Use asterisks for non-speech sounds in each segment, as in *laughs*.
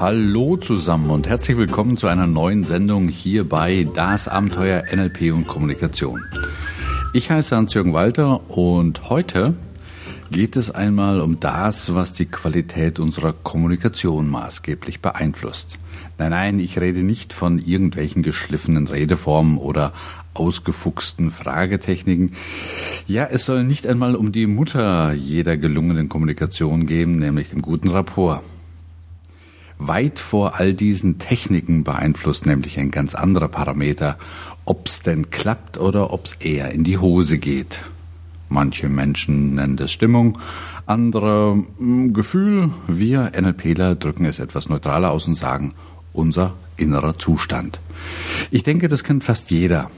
Hallo zusammen und herzlich willkommen zu einer neuen Sendung hier bei Das Abenteuer NLP und Kommunikation. Ich heiße Hans-Jürgen Walter und heute geht es einmal um das, was die Qualität unserer Kommunikation maßgeblich beeinflusst. Nein, nein, ich rede nicht von irgendwelchen geschliffenen Redeformen oder ausgefuchsten Fragetechniken. Ja, es soll nicht einmal um die Mutter jeder gelungenen Kommunikation gehen, nämlich dem guten Rapport. Weit vor all diesen Techniken beeinflusst nämlich ein ganz anderer Parameter, ob's denn klappt oder ob's eher in die Hose geht. Manche Menschen nennen das Stimmung, andere hm, Gefühl. Wir NLPler drücken es etwas neutraler aus und sagen unser innerer Zustand. Ich denke, das kennt fast jeder.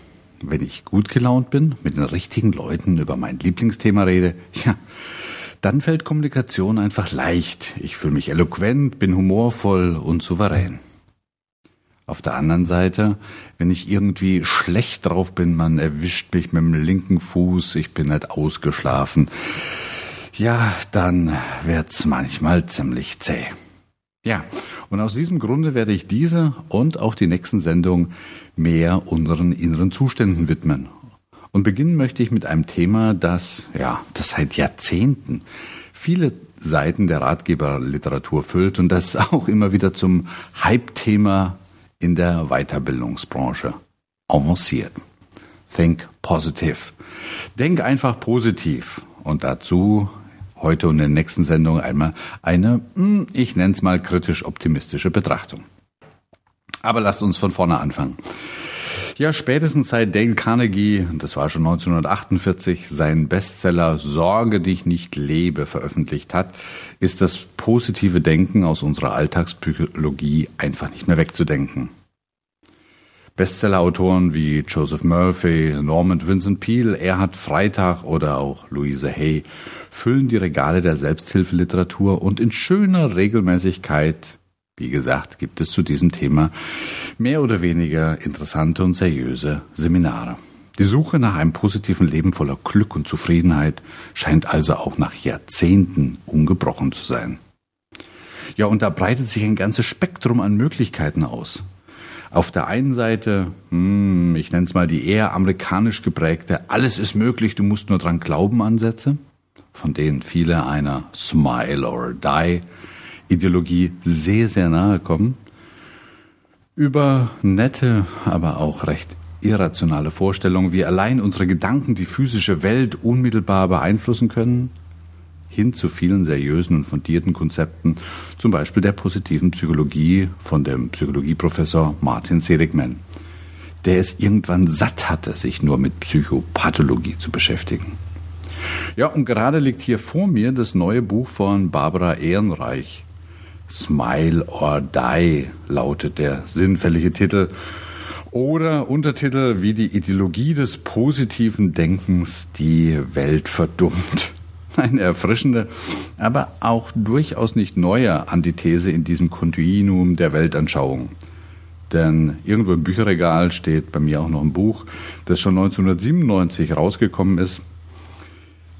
Wenn ich gut gelaunt bin, mit den richtigen Leuten über mein Lieblingsthema rede, *laughs* ja, dann fällt Kommunikation einfach leicht. Ich fühle mich eloquent, bin humorvoll und souverän. Auf der anderen Seite, wenn ich irgendwie schlecht drauf bin, man erwischt mich mit dem linken Fuß, ich bin nicht ausgeschlafen, ja, dann wird's manchmal ziemlich zäh. Ja, und aus diesem Grunde werde ich diese und auch die nächsten Sendungen mehr unseren inneren Zuständen widmen und beginnen möchte ich mit einem Thema, das, ja, das seit Jahrzehnten viele Seiten der Ratgeberliteratur füllt und das *laughs* auch immer wieder zum Hype-Thema in der Weiterbildungsbranche avanciert. Think positive. Denk einfach positiv. Und dazu heute und in der nächsten Sendung einmal eine, hm, ich nenne es mal kritisch optimistische Betrachtung. Aber lasst uns von vorne anfangen. Ja, spätestens seit Dale Carnegie, das war schon 1948, seinen Bestseller Sorge dich nicht lebe veröffentlicht hat, ist das positive Denken aus unserer Alltagspsychologie einfach nicht mehr wegzudenken. Bestsellerautoren wie Joseph Murphy, Norman Vincent Peale, Erhard Freitag oder auch Louise Hay füllen die Regale der Selbsthilfeliteratur und in schöner Regelmäßigkeit wie gesagt, gibt es zu diesem Thema mehr oder weniger interessante und seriöse Seminare. Die Suche nach einem positiven Leben voller Glück und Zufriedenheit scheint also auch nach Jahrzehnten ungebrochen zu sein. Ja, und da breitet sich ein ganzes Spektrum an Möglichkeiten aus. Auf der einen Seite, hm, ich nenne es mal die eher amerikanisch geprägte Alles ist möglich, du musst nur dran glauben Ansätze, von denen viele einer Smile or Die Ideologie sehr, sehr nahe kommen. Über nette, aber auch recht irrationale Vorstellungen, wie allein unsere Gedanken die physische Welt unmittelbar beeinflussen können, hin zu vielen seriösen und fundierten Konzepten, zum Beispiel der positiven Psychologie von dem Psychologieprofessor Martin Seligman, der es irgendwann satt hatte, sich nur mit Psychopathologie zu beschäftigen. Ja, und gerade liegt hier vor mir das neue Buch von Barbara Ehrenreich, Smile or Die lautet der sinnfällige Titel. Oder Untertitel wie die Ideologie des positiven Denkens die Welt verdummt. *laughs* Eine erfrischende, aber auch durchaus nicht neue Antithese in diesem Kontinuum der Weltanschauung. Denn irgendwo im Bücherregal steht bei mir auch noch ein Buch, das schon 1997 rausgekommen ist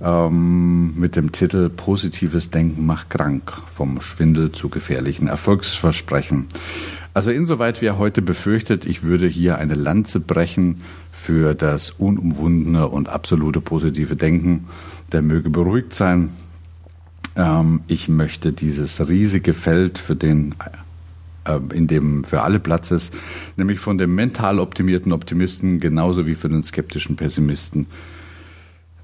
ähm, mit dem Titel Positives Denken macht krank, vom Schwindel zu gefährlichen Erfolgsversprechen. Also insoweit wer heute befürchtet, ich würde hier eine Lanze brechen für das unumwundene und absolute positive Denken, der möge beruhigt sein. Ähm, ich möchte dieses riesige Feld für den äh, in dem für alle Platz ist, nämlich von dem mental optimierten Optimisten genauso wie für den skeptischen Pessimisten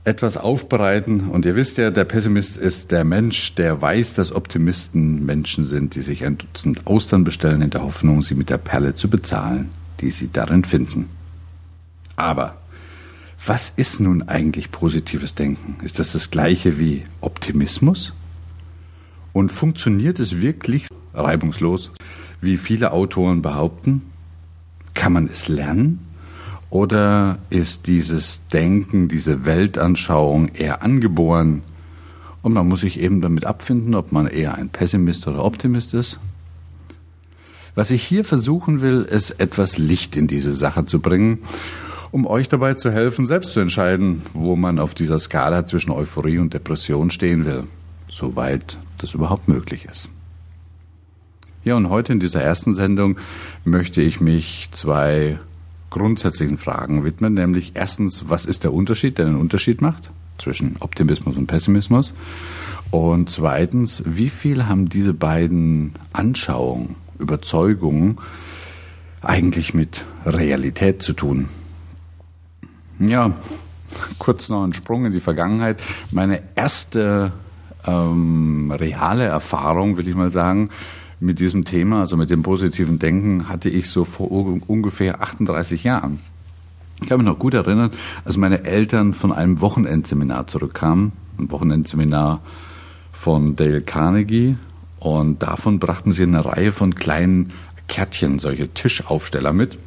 etwas aufbereiten. Und ihr wisst ja, der Pessimist ist der Mensch, der weiß, dass Optimisten Menschen sind, die sich ein Dutzend Austern bestellen in der Hoffnung, sie mit der Perle zu bezahlen, die sie darin finden. Aber was ist nun eigentlich positives Denken? Ist das das gleiche wie Optimismus? Und funktioniert es wirklich reibungslos, wie viele Autoren behaupten? Kann man es lernen? Oder ist dieses Denken, diese Weltanschauung eher angeboren und man muss sich eben damit abfinden, ob man eher ein Pessimist oder Optimist ist? Was ich hier versuchen will, ist etwas Licht in diese Sache zu bringen, um euch dabei zu helfen, selbst zu entscheiden, wo man auf dieser Skala zwischen Euphorie und Depression stehen will, soweit das überhaupt möglich ist. Ja, und heute in dieser ersten Sendung möchte ich mich zwei grundsätzlichen Fragen widmen, nämlich erstens, was ist der Unterschied, der einen Unterschied macht zwischen Optimismus und Pessimismus? Und zweitens, wie viel haben diese beiden Anschauungen, Überzeugungen eigentlich mit Realität zu tun? Ja, kurz noch ein Sprung in die Vergangenheit. Meine erste ähm, reale Erfahrung, will ich mal sagen, mit diesem Thema, also mit dem positiven Denken, hatte ich so vor ungefähr 38 Jahren. Ich kann mich noch gut erinnern, als meine Eltern von einem Wochenendseminar zurückkamen, ein Wochenendseminar von Dale Carnegie, und davon brachten sie eine Reihe von kleinen Kärtchen, solche Tischaufsteller mit,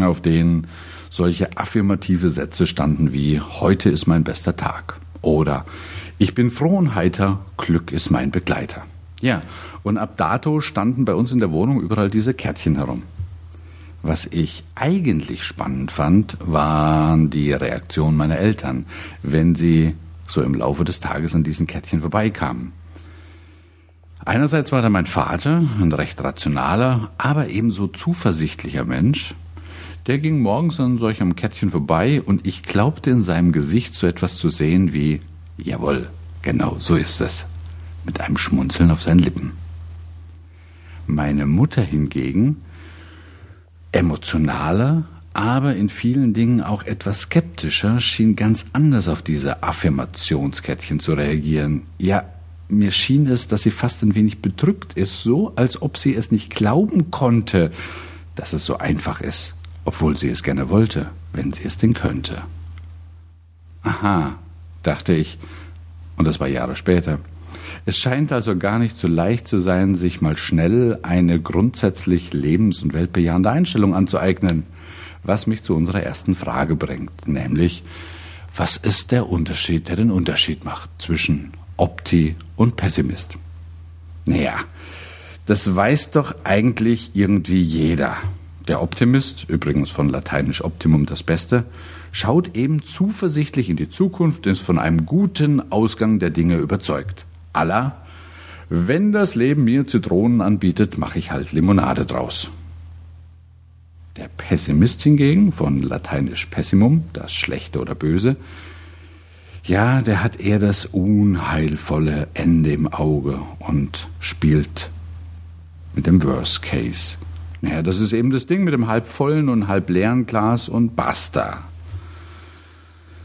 auf denen solche affirmative Sätze standen wie heute ist mein bester Tag oder ich bin froh und heiter, Glück ist mein Begleiter. Ja, und ab dato standen bei uns in der Wohnung überall diese Kärtchen herum. Was ich eigentlich spannend fand, waren die Reaktionen meiner Eltern, wenn sie so im Laufe des Tages an diesen Kärtchen vorbeikamen. Einerseits war da mein Vater, ein recht rationaler, aber ebenso zuversichtlicher Mensch. Der ging morgens an solchem Kettchen vorbei und ich glaubte in seinem Gesicht so etwas zu sehen wie Jawohl, genau so ist es, mit einem Schmunzeln auf seinen Lippen. Meine Mutter hingegen, emotionaler, aber in vielen Dingen auch etwas skeptischer, schien ganz anders auf diese Affirmationskettchen zu reagieren. Ja, mir schien es, dass sie fast ein wenig bedrückt ist, so als ob sie es nicht glauben konnte, dass es so einfach ist, obwohl sie es gerne wollte, wenn sie es denn könnte. Aha, dachte ich, und das war Jahre später. Es scheint also gar nicht so leicht zu sein, sich mal schnell eine grundsätzlich lebens- und weltbejahende Einstellung anzueignen, was mich zu unserer ersten Frage bringt, nämlich, was ist der Unterschied, der den Unterschied macht zwischen Opti und Pessimist? Naja, das weiß doch eigentlich irgendwie jeder. Der Optimist, übrigens von lateinisch Optimum das Beste, schaut eben zuversichtlich in die Zukunft und ist von einem guten Ausgang der Dinge überzeugt. Allah, wenn das Leben mir Zitronen anbietet, mache ich halt Limonade draus. Der Pessimist hingegen, von lateinisch pessimum, das Schlechte oder Böse, ja, der hat eher das unheilvolle Ende im Auge und spielt mit dem Worst Case. Naja, das ist eben das Ding mit dem halb vollen und halb leeren Glas und basta.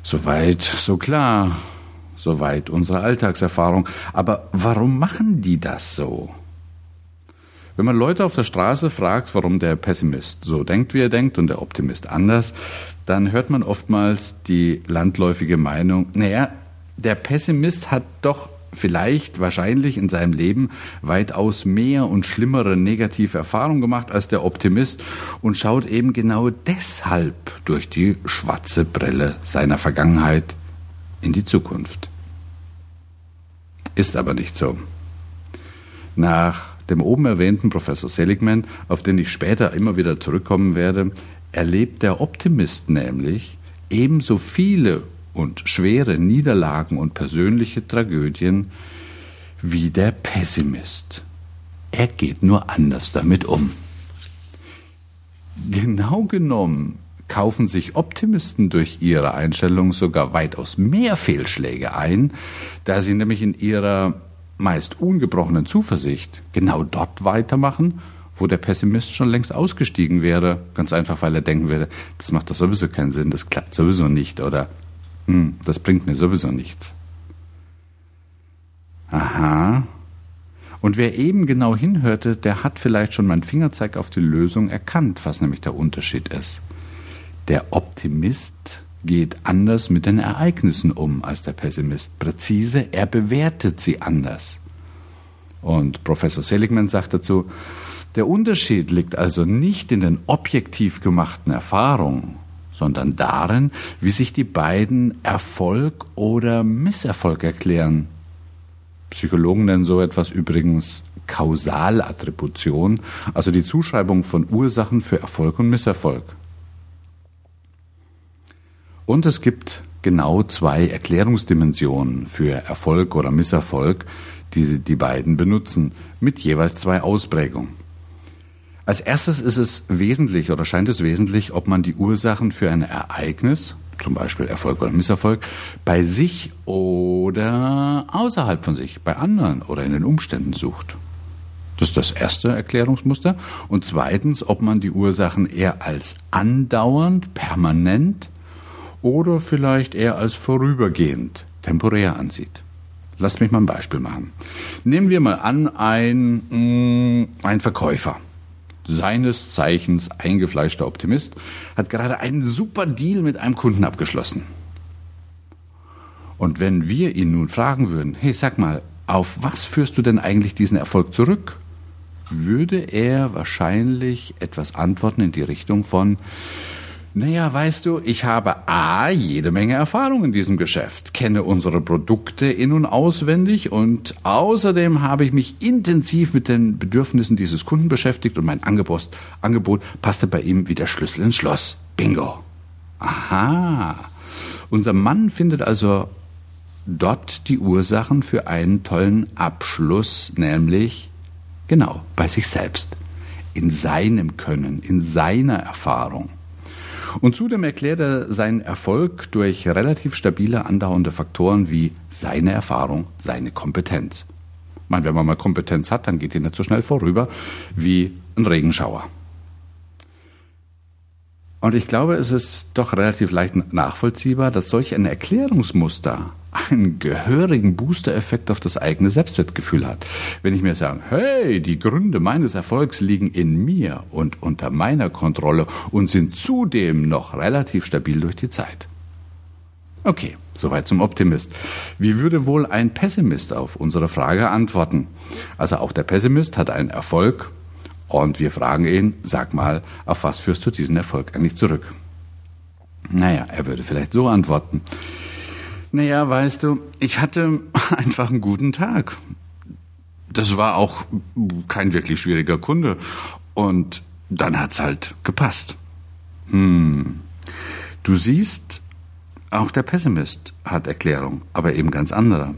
Soweit, so klar. Soweit unsere Alltagserfahrung. Aber warum machen die das so? Wenn man Leute auf der Straße fragt, warum der Pessimist so denkt, wie er denkt, und der Optimist anders, dann hört man oftmals die landläufige Meinung, naja, der Pessimist hat doch vielleicht wahrscheinlich in seinem Leben weitaus mehr und schlimmere negative Erfahrungen gemacht als der Optimist und schaut eben genau deshalb durch die schwarze Brille seiner Vergangenheit in die Zukunft. Ist aber nicht so. Nach dem oben erwähnten Professor Seligman, auf den ich später immer wieder zurückkommen werde, erlebt der Optimist nämlich ebenso viele und schwere Niederlagen und persönliche Tragödien wie der Pessimist. Er geht nur anders damit um. Genau genommen kaufen sich Optimisten durch ihre Einstellung sogar weitaus mehr Fehlschläge ein, da sie nämlich in ihrer meist ungebrochenen Zuversicht genau dort weitermachen, wo der Pessimist schon längst ausgestiegen wäre, ganz einfach, weil er denken würde, das macht doch sowieso keinen Sinn, das klappt sowieso nicht oder hm, das bringt mir sowieso nichts. Aha. Und wer eben genau hinhörte, der hat vielleicht schon meinen Fingerzeig auf die Lösung erkannt, was nämlich der Unterschied ist. Der Optimist geht anders mit den Ereignissen um als der Pessimist. Präzise, er bewertet sie anders. Und Professor Seligman sagt dazu, der Unterschied liegt also nicht in den objektiv gemachten Erfahrungen, sondern darin, wie sich die beiden Erfolg oder Misserfolg erklären. Psychologen nennen so etwas übrigens Kausalattribution, also die Zuschreibung von Ursachen für Erfolg und Misserfolg. Und es gibt genau zwei Erklärungsdimensionen für Erfolg oder Misserfolg, die sie die beiden benutzen, mit jeweils zwei Ausprägungen. Als erstes ist es wesentlich oder scheint es wesentlich, ob man die Ursachen für ein Ereignis, zum Beispiel Erfolg oder Misserfolg, bei sich oder außerhalb von sich, bei anderen oder in den Umständen sucht. Das ist das erste Erklärungsmuster. Und zweitens, ob man die Ursachen eher als andauernd, permanent oder vielleicht eher als vorübergehend, temporär ansieht. Lasst mich mal ein Beispiel machen. Nehmen wir mal an, ein, mm, ein Verkäufer, seines Zeichens eingefleischter Optimist, hat gerade einen super Deal mit einem Kunden abgeschlossen. Und wenn wir ihn nun fragen würden, hey, sag mal, auf was führst du denn eigentlich diesen Erfolg zurück? Würde er wahrscheinlich etwas antworten in die Richtung von, naja, weißt du, ich habe A, jede Menge Erfahrung in diesem Geschäft, kenne unsere Produkte in und auswendig und außerdem habe ich mich intensiv mit den Bedürfnissen dieses Kunden beschäftigt und mein Angebot, Angebot passte bei ihm wie der Schlüssel ins Schloss. Bingo. Aha. Unser Mann findet also dort die Ursachen für einen tollen Abschluss, nämlich genau bei sich selbst, in seinem Können, in seiner Erfahrung. Und zudem erklärt er seinen Erfolg durch relativ stabile andauernde Faktoren wie seine Erfahrung, seine Kompetenz. Ich meine, wenn man mal Kompetenz hat, dann geht die nicht so schnell vorüber wie ein Regenschauer. Und ich glaube, es ist doch relativ leicht nachvollziehbar, dass solch ein Erklärungsmuster einen gehörigen Booster-Effekt auf das eigene Selbstwertgefühl hat. Wenn ich mir sage, hey, die Gründe meines Erfolgs liegen in mir und unter meiner Kontrolle und sind zudem noch relativ stabil durch die Zeit. Okay, soweit zum Optimist. Wie würde wohl ein Pessimist auf unsere Frage antworten? Also auch der Pessimist hat einen Erfolg, und wir fragen ihn, sag mal, auf was führst du diesen Erfolg eigentlich zurück? Naja, er würde vielleicht so antworten. Naja, weißt du, ich hatte *laughs* einfach einen guten Tag. Das war auch kein wirklich schwieriger Kunde. Und dann hat's halt gepasst. Hm. Du siehst, auch der Pessimist hat Erklärung, aber eben ganz andere.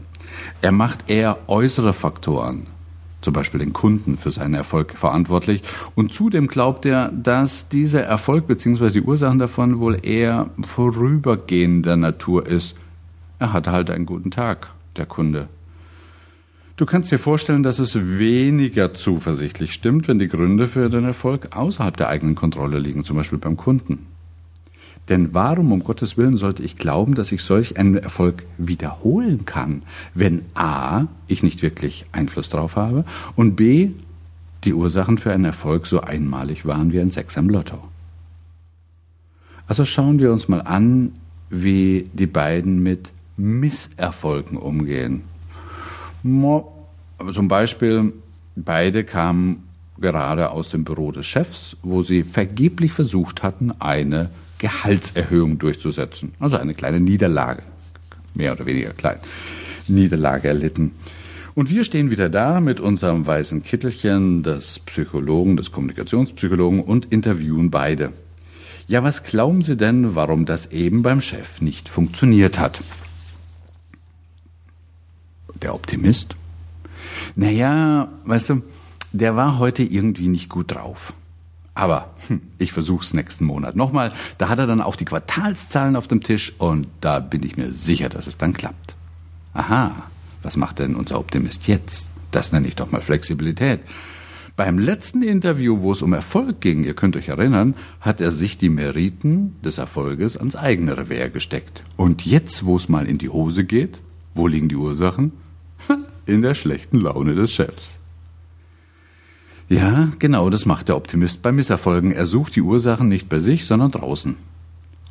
Er macht eher äußere Faktoren, zum Beispiel den Kunden für seinen Erfolg verantwortlich. Und zudem glaubt er, dass dieser Erfolg bzw. die Ursachen davon wohl eher vorübergehender Natur ist. Er hatte halt einen guten Tag, der Kunde. Du kannst dir vorstellen, dass es weniger zuversichtlich stimmt, wenn die Gründe für den Erfolg außerhalb der eigenen Kontrolle liegen, zum Beispiel beim Kunden. Denn warum um Gottes Willen sollte ich glauben, dass ich solch einen Erfolg wiederholen kann, wenn a. ich nicht wirklich Einfluss drauf habe und b. die Ursachen für einen Erfolg so einmalig waren wie ein Sechser im Lotto. Also schauen wir uns mal an, wie die beiden mit Misserfolgen umgehen. Zum Beispiel, beide kamen gerade aus dem Büro des Chefs, wo sie vergeblich versucht hatten, eine Gehaltserhöhung durchzusetzen. Also eine kleine Niederlage, mehr oder weniger klein, Niederlage erlitten. Und wir stehen wieder da mit unserem weißen Kittelchen des Psychologen, des Kommunikationspsychologen und interviewen beide. Ja, was glauben Sie denn, warum das eben beim Chef nicht funktioniert hat? Der Optimist? Naja, weißt du, der war heute irgendwie nicht gut drauf. Aber hm, ich versuch's nächsten Monat nochmal. Da hat er dann auch die Quartalszahlen auf dem Tisch und da bin ich mir sicher, dass es dann klappt. Aha, was macht denn unser Optimist jetzt? Das nenne ich doch mal Flexibilität. Beim letzten Interview, wo es um Erfolg ging, ihr könnt euch erinnern, hat er sich die Meriten des Erfolges ans eigene Revier gesteckt. Und jetzt, wo es mal in die Hose geht, wo liegen die Ursachen? *laughs* In der schlechten Laune des Chefs. Ja, genau, das macht der Optimist bei Misserfolgen. Er sucht die Ursachen nicht bei sich, sondern draußen.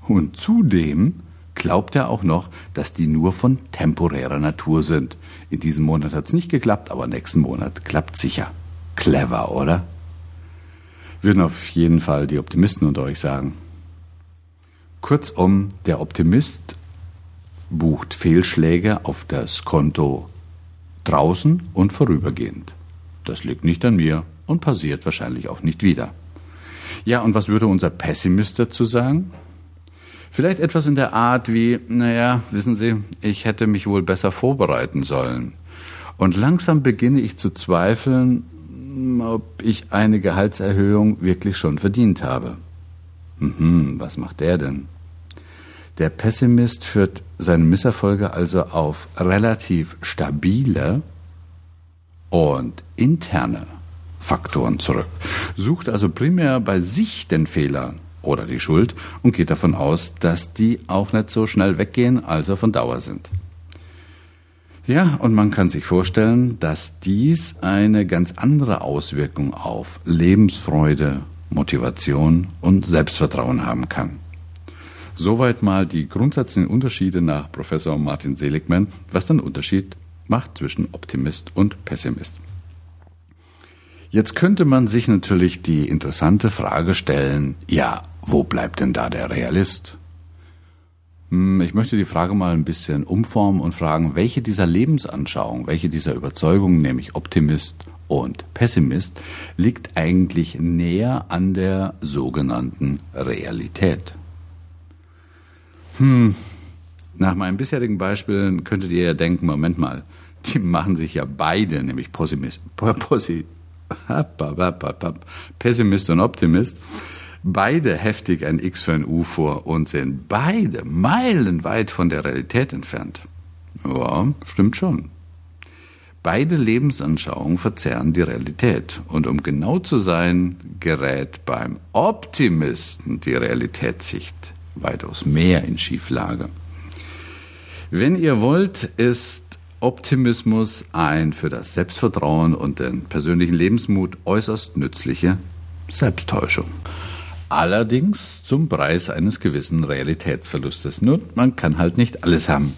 Und zudem glaubt er auch noch, dass die nur von temporärer Natur sind. In diesem Monat hat's nicht geklappt, aber nächsten Monat klappt sicher. Clever, oder? Würden auf jeden Fall die Optimisten unter euch sagen. Kurzum, der Optimist bucht Fehlschläge auf das Konto draußen und vorübergehend. Das liegt nicht an mir, und passiert wahrscheinlich auch nicht wieder. Ja, und was würde unser Pessimist dazu sagen? Vielleicht etwas in der Art wie, naja, wissen Sie, ich hätte mich wohl besser vorbereiten sollen. Und langsam beginne ich zu zweifeln, ob ich eine Gehaltserhöhung wirklich schon verdient habe. Mhm, was macht der denn? Der Pessimist führt seine Misserfolge also auf relativ stabile und interne Faktoren zurück, sucht also primär bei sich den Fehler oder die Schuld und geht davon aus, dass die auch nicht so schnell weggehen, also von Dauer sind. Ja, und man kann sich vorstellen, dass dies eine ganz andere Auswirkung auf Lebensfreude, Motivation und Selbstvertrauen haben kann. Soweit mal die grundsätzlichen Unterschiede nach Professor Martin Seligman, was den Unterschied macht zwischen Optimist und Pessimist. Jetzt könnte man sich natürlich die interessante Frage stellen, ja, wo bleibt denn da der Realist? Hm, ich möchte die Frage mal ein bisschen umformen und fragen, welche dieser Lebensanschauungen, welche dieser Überzeugungen, nämlich Optimist und Pessimist, liegt eigentlich näher an der sogenannten Realität? Hm, nach meinen bisherigen Beispielen könntet ihr ja denken, Moment mal, die machen sich ja beide, nämlich Pessimist, Pessimist und Optimist, beide heftig ein X für ein U vor und sind beide meilenweit von der Realität entfernt. Ja, stimmt schon. Beide Lebensanschauungen verzerren die Realität. Und um genau zu sein, gerät beim Optimisten die Realitätssicht weitaus mehr in Schieflage. Wenn ihr wollt, ist Optimismus ein für das Selbstvertrauen und den persönlichen Lebensmut äußerst nützliche Selbsttäuschung. Allerdings zum Preis eines gewissen Realitätsverlustes. Nur man kann halt nicht alles haben.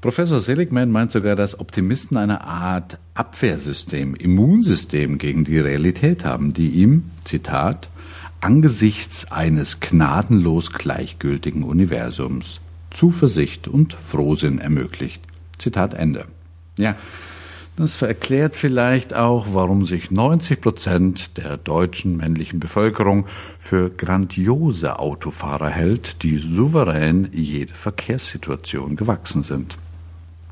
Professor Seligman meint sogar, dass Optimisten eine Art Abwehrsystem, Immunsystem gegen die Realität haben, die ihm, Zitat, angesichts eines gnadenlos gleichgültigen Universums Zuversicht und Frohsinn ermöglicht. Zitat Ende. Ja, das erklärt vielleicht auch, warum sich 90 Prozent der deutschen männlichen Bevölkerung für grandiose Autofahrer hält, die souverän jede Verkehrssituation gewachsen sind.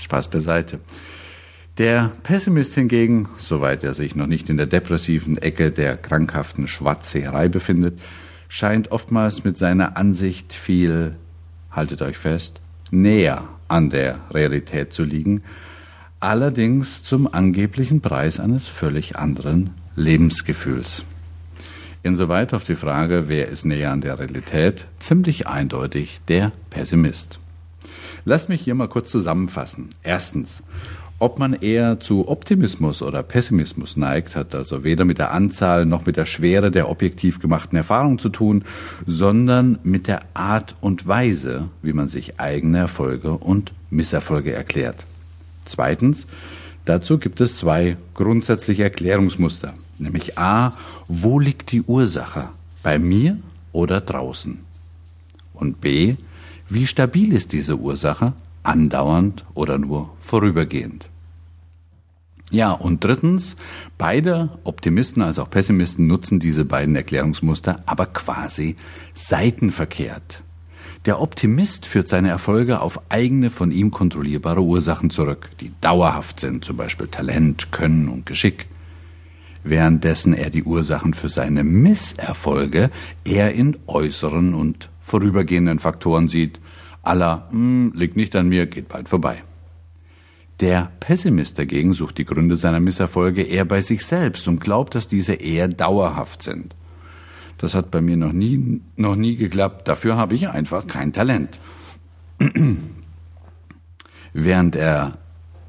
Spaß beiseite. Der Pessimist hingegen, soweit er sich noch nicht in der depressiven Ecke der krankhaften Schwarzseherei befindet, scheint oftmals mit seiner Ansicht viel, haltet euch fest, näher an der Realität zu liegen, allerdings zum angeblichen Preis eines völlig anderen Lebensgefühls. Insoweit auf die Frage, wer ist näher an der Realität, ziemlich eindeutig der Pessimist. Lass mich hier mal kurz zusammenfassen. Erstens, ob man eher zu Optimismus oder Pessimismus neigt, hat also weder mit der Anzahl noch mit der Schwere der objektiv gemachten Erfahrung zu tun, sondern mit der Art und Weise, wie man sich eigene Erfolge und Misserfolge erklärt. Zweitens, dazu gibt es zwei grundsätzliche Erklärungsmuster, nämlich a, wo liegt die Ursache, bei mir oder draußen? Und b, wie stabil ist diese Ursache andauernd oder nur vorübergehend. Ja, und drittens, beide Optimisten als auch Pessimisten nutzen diese beiden Erklärungsmuster, aber quasi seitenverkehrt. Der Optimist führt seine Erfolge auf eigene von ihm kontrollierbare Ursachen zurück, die dauerhaft sind, zum Beispiel Talent, Können und Geschick, währenddessen er die Ursachen für seine Misserfolge eher in äußeren und vorübergehenden Faktoren sieht, aller hm, liegt nicht an mir, geht bald vorbei. Der Pessimist dagegen sucht die Gründe seiner Misserfolge eher bei sich selbst und glaubt, dass diese eher dauerhaft sind. Das hat bei mir noch nie, noch nie geklappt. Dafür habe ich einfach kein Talent. *clears throat* Während er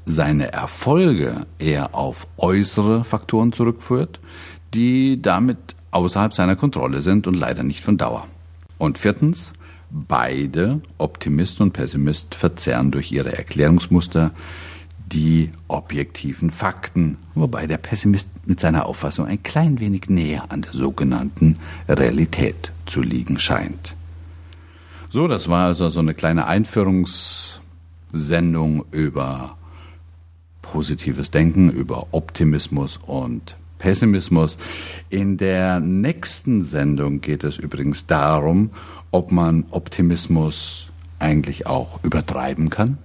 seine Erfolge eher auf äußere Faktoren zurückführt, die damit außerhalb seiner Kontrolle sind und leider nicht von Dauer. Und viertens, Beide, Optimist und Pessimist, verzerren durch ihre Erklärungsmuster die objektiven Fakten, wobei der Pessimist mit seiner Auffassung ein klein wenig näher an der sogenannten Realität zu liegen scheint. So, das war also so eine kleine Einführungssendung über positives Denken, über Optimismus und Pessimismus. In der nächsten Sendung geht es übrigens darum, ob man Optimismus eigentlich auch übertreiben kann.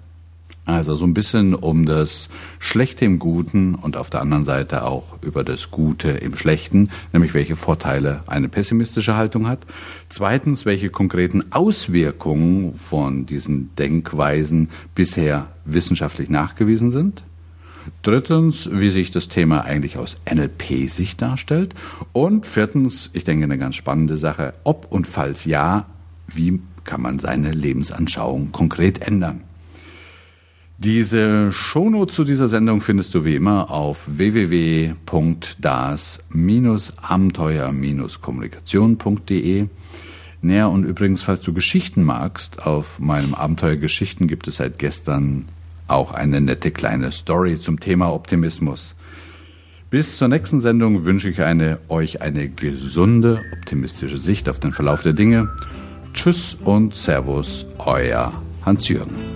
Also so ein bisschen um das Schlechte im Guten und auf der anderen Seite auch über das Gute im Schlechten, nämlich welche Vorteile eine pessimistische Haltung hat. Zweitens, welche konkreten Auswirkungen von diesen Denkweisen bisher wissenschaftlich nachgewiesen sind. Drittens, wie sich das Thema eigentlich aus NLP-Sicht darstellt. Und viertens, ich denke eine ganz spannende Sache, ob und falls ja, wie kann man seine Lebensanschauung konkret ändern. Diese Shownote zu dieser Sendung findest du wie immer auf www.das-abenteuer-kommunikation.de. Näher und übrigens, falls du Geschichten magst, auf meinem Abenteuer Geschichten gibt es seit gestern auch eine nette kleine Story zum Thema Optimismus. Bis zur nächsten Sendung wünsche ich eine, euch eine gesunde, optimistische Sicht auf den Verlauf der Dinge. Tschüss und Servus, euer Hans-Jürgen.